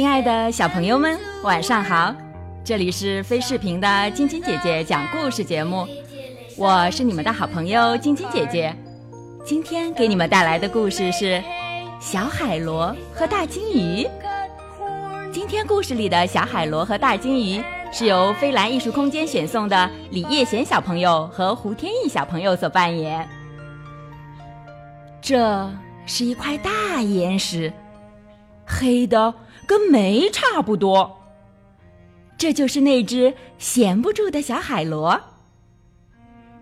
亲爱的小朋友们，晚上好！这里是飞视频的晶晶姐姐讲故事节目，我是你们的好朋友晶晶姐姐。今天给你们带来的故事是《小海螺和大金鱼》。今天故事里的小海螺和大金鱼是由飞蓝艺术空间选送的李叶贤小朋友和胡天意小朋友所扮演。这是一块大岩石，黑的跟煤差不多。这就是那只闲不住的小海螺。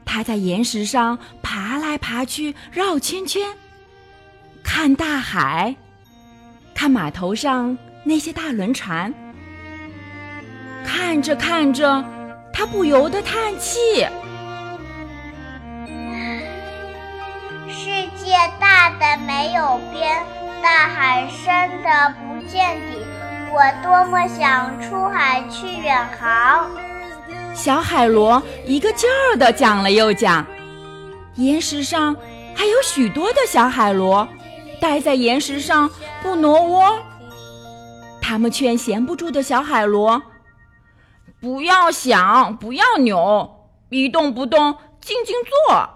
它在岩石上爬来爬去，绕圈圈，看大海，看码头上那些大轮船。看着看着，它不由得叹气。世界大的没有边，大海深的不见底。我多么想出海去远航！小海螺一个劲儿地讲了又讲。岩石上还有许多的小海螺，待在岩石上不挪窝。他们劝闲不住的小海螺：“不要想，不要扭，一动不动，静静坐。”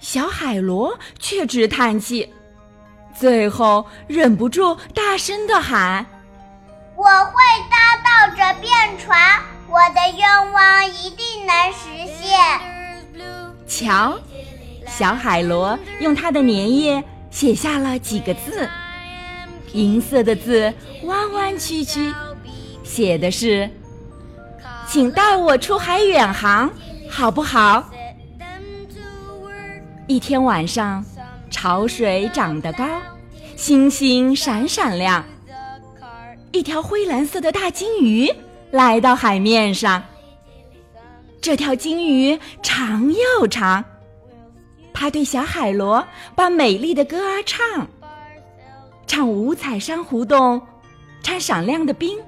小海螺却只叹气。最后忍不住大声的喊：“我会搭到这便船，我的愿望一定能实现。”瞧，小海螺用它的粘液写下了几个字，银色的字弯弯曲曲，写的是：“请带我出海远航，好不好？”一天晚上。潮水涨得高，星星闪闪亮。一条灰蓝色的大金鱼来到海面上。这条金鱼长又长，它对小海螺把美丽的歌儿唱，唱五彩珊瑚洞，唱闪亮的冰，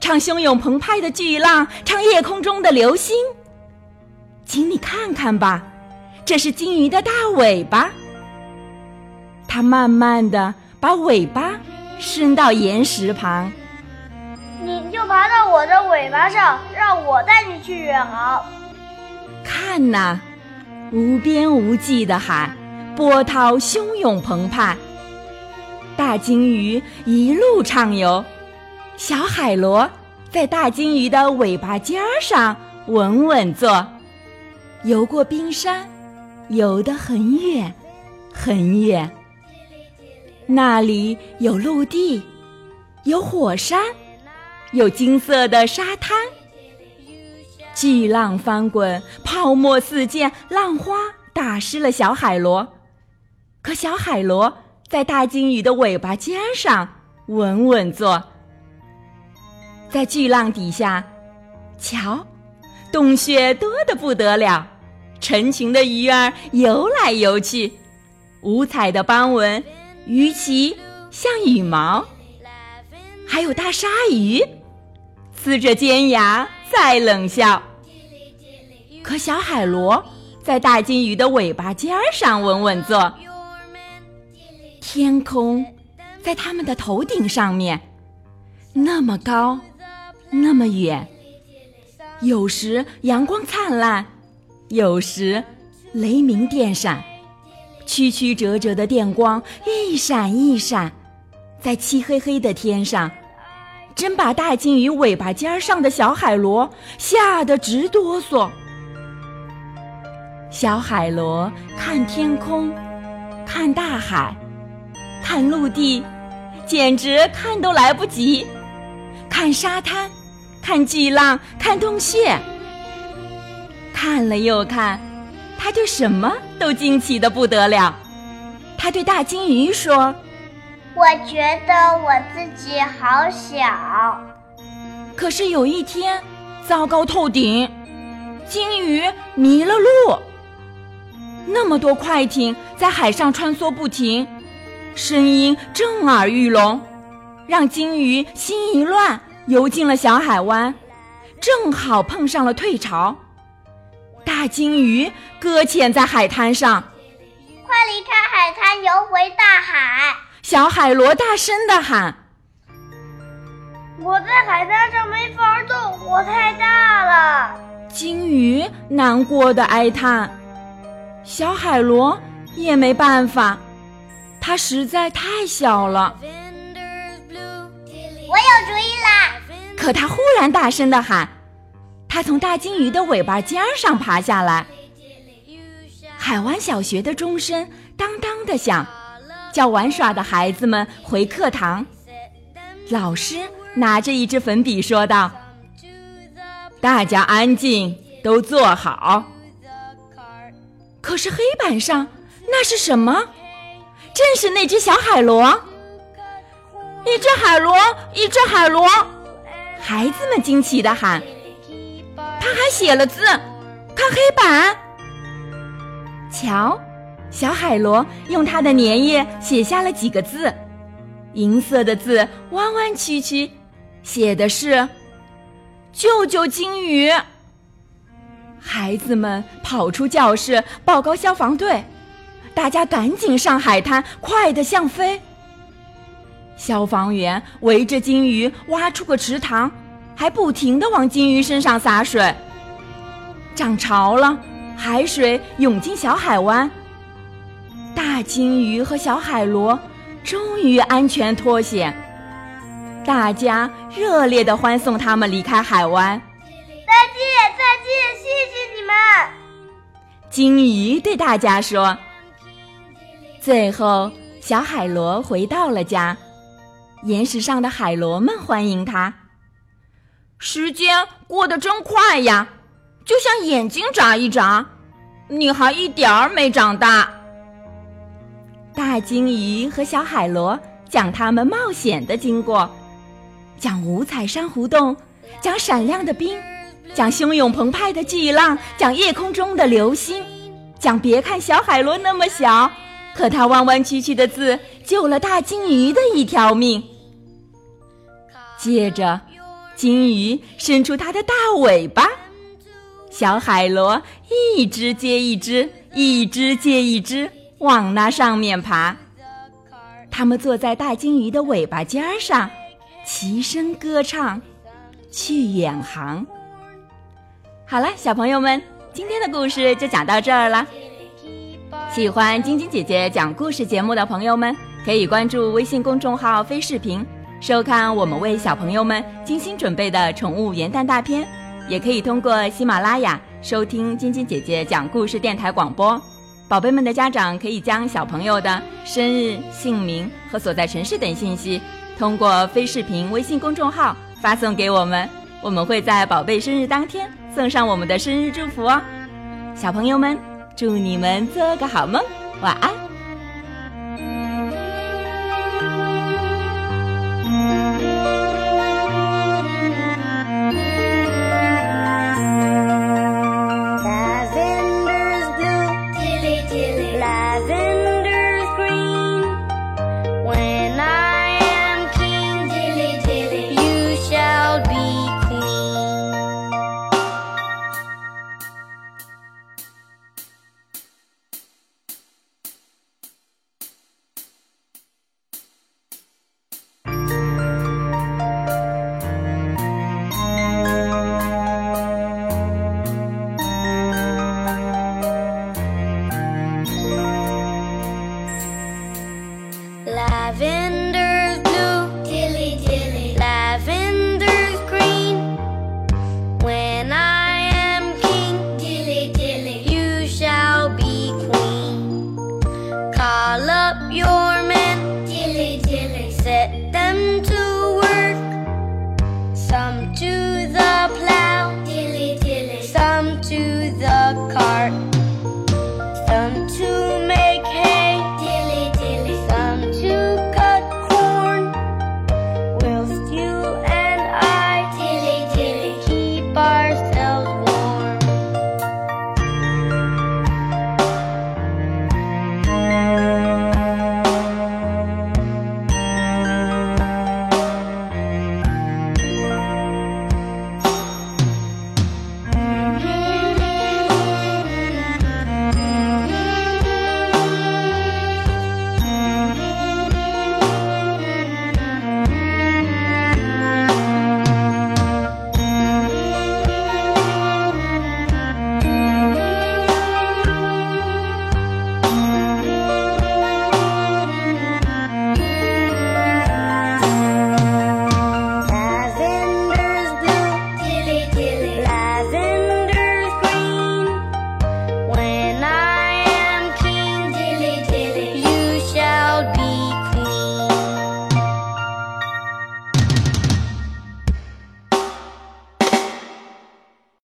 唱汹涌澎湃的巨浪，唱夜空中的流星。请你看看吧，这是金鱼的大尾巴。它慢慢的把尾巴伸到岩石旁，你就爬到我的尾巴上，让我带你去远航。看呐，无边无际的海，波涛汹涌澎湃。大鲸鱼一路畅游，小海螺在大鲸鱼的尾巴尖上稳稳坐，游过冰山，游得很远，很远。那里有陆地，有火山，有金色的沙滩。巨浪翻滚，泡沫四溅，浪花打湿了小海螺。可小海螺在大鲸鱼的尾巴尖上稳稳坐。在巨浪底下，瞧，洞穴多得不得了，成群的鱼儿游来游去，五彩的斑纹。鱼鳍像羽毛，还有大鲨鱼，呲着尖牙在冷笑。可小海螺在大金鱼的尾巴尖上稳稳坐。天空在它们的头顶上面，那么高，那么远。有时阳光灿烂，有时雷鸣电闪。曲曲折折的电光一闪一闪，在漆黑黑的天上，真把大金鱼尾巴尖上的小海螺吓得直哆嗦。小海螺看天空，看大海，看陆地，简直看都来不及；看沙滩，看巨浪，看洞穴，看了又看。他对什么都惊奇的不得了。他对大金鱼说：“我觉得我自己好小。”可是有一天，糟糕透顶，金鱼迷了路。那么多快艇在海上穿梭不停，声音震耳欲聋，让金鱼心一乱，游进了小海湾，正好碰上了退潮。大金鱼搁浅在海滩上，快离开海滩，游回大海！小海螺大声地喊：“我在海滩上没法动，我太大了。金鱼难过的哀叹。小海螺也没办法，它实在太小了。我有主意啦！可它忽然大声的喊：“他从大金鱼的尾巴尖上爬下来。”海湾小学的钟声当当的响，叫玩耍的孩子们回课堂。老师拿着一支粉笔说道：“大家安静，都坐好。”可是黑板上那是什么？正是那只小海螺。一只海螺，一只海螺！孩子们惊奇地喊：“他还写了字，看黑板。”瞧，小海螺用它的粘液写下了几个字，银色的字弯弯曲曲，写的是“救救金鱼”。孩子们跑出教室报告消防队，大家赶紧上海滩，快得像飞。消防员围着金鱼挖出个池塘，还不停地往金鱼身上洒水。涨潮了，海水涌进小海湾，大金鱼和小海螺终于安全脱险。大家热烈地欢送他们离开海湾。再见，再见，谢谢你们！金鱼对大家说。最后，小海螺回到了家。岩石上的海螺们欢迎他。时间过得真快呀，就像眼睛眨一眨，你还一点儿没长大。大鲸鱼和小海螺讲他们冒险的经过，讲五彩珊瑚洞，讲闪亮的冰，讲汹涌澎湃的巨浪，讲夜空中的流星，讲别看小海螺那么小。可它弯弯曲曲的字救了大鲸鱼的一条命。接着，金鱼伸出它的大尾巴，小海螺一只接一只，一只接一只往那上面爬。它们坐在大金鱼的尾巴尖上，齐声歌唱，去远航。好了，小朋友们，今天的故事就讲到这儿了。喜欢晶晶姐姐讲故事节目的朋友们，可以关注微信公众号“飞视频”，收看我们为小朋友们精心准备的宠物元旦大片。也可以通过喜马拉雅收听晶晶姐姐讲故事电台广播。宝贝们的家长可以将小朋友的生日、姓名和所在城市等信息，通过飞视频微信公众号发送给我们，我们会在宝贝生日当天送上我们的生日祝福哦。小朋友们。祝你们做个好梦，晚安。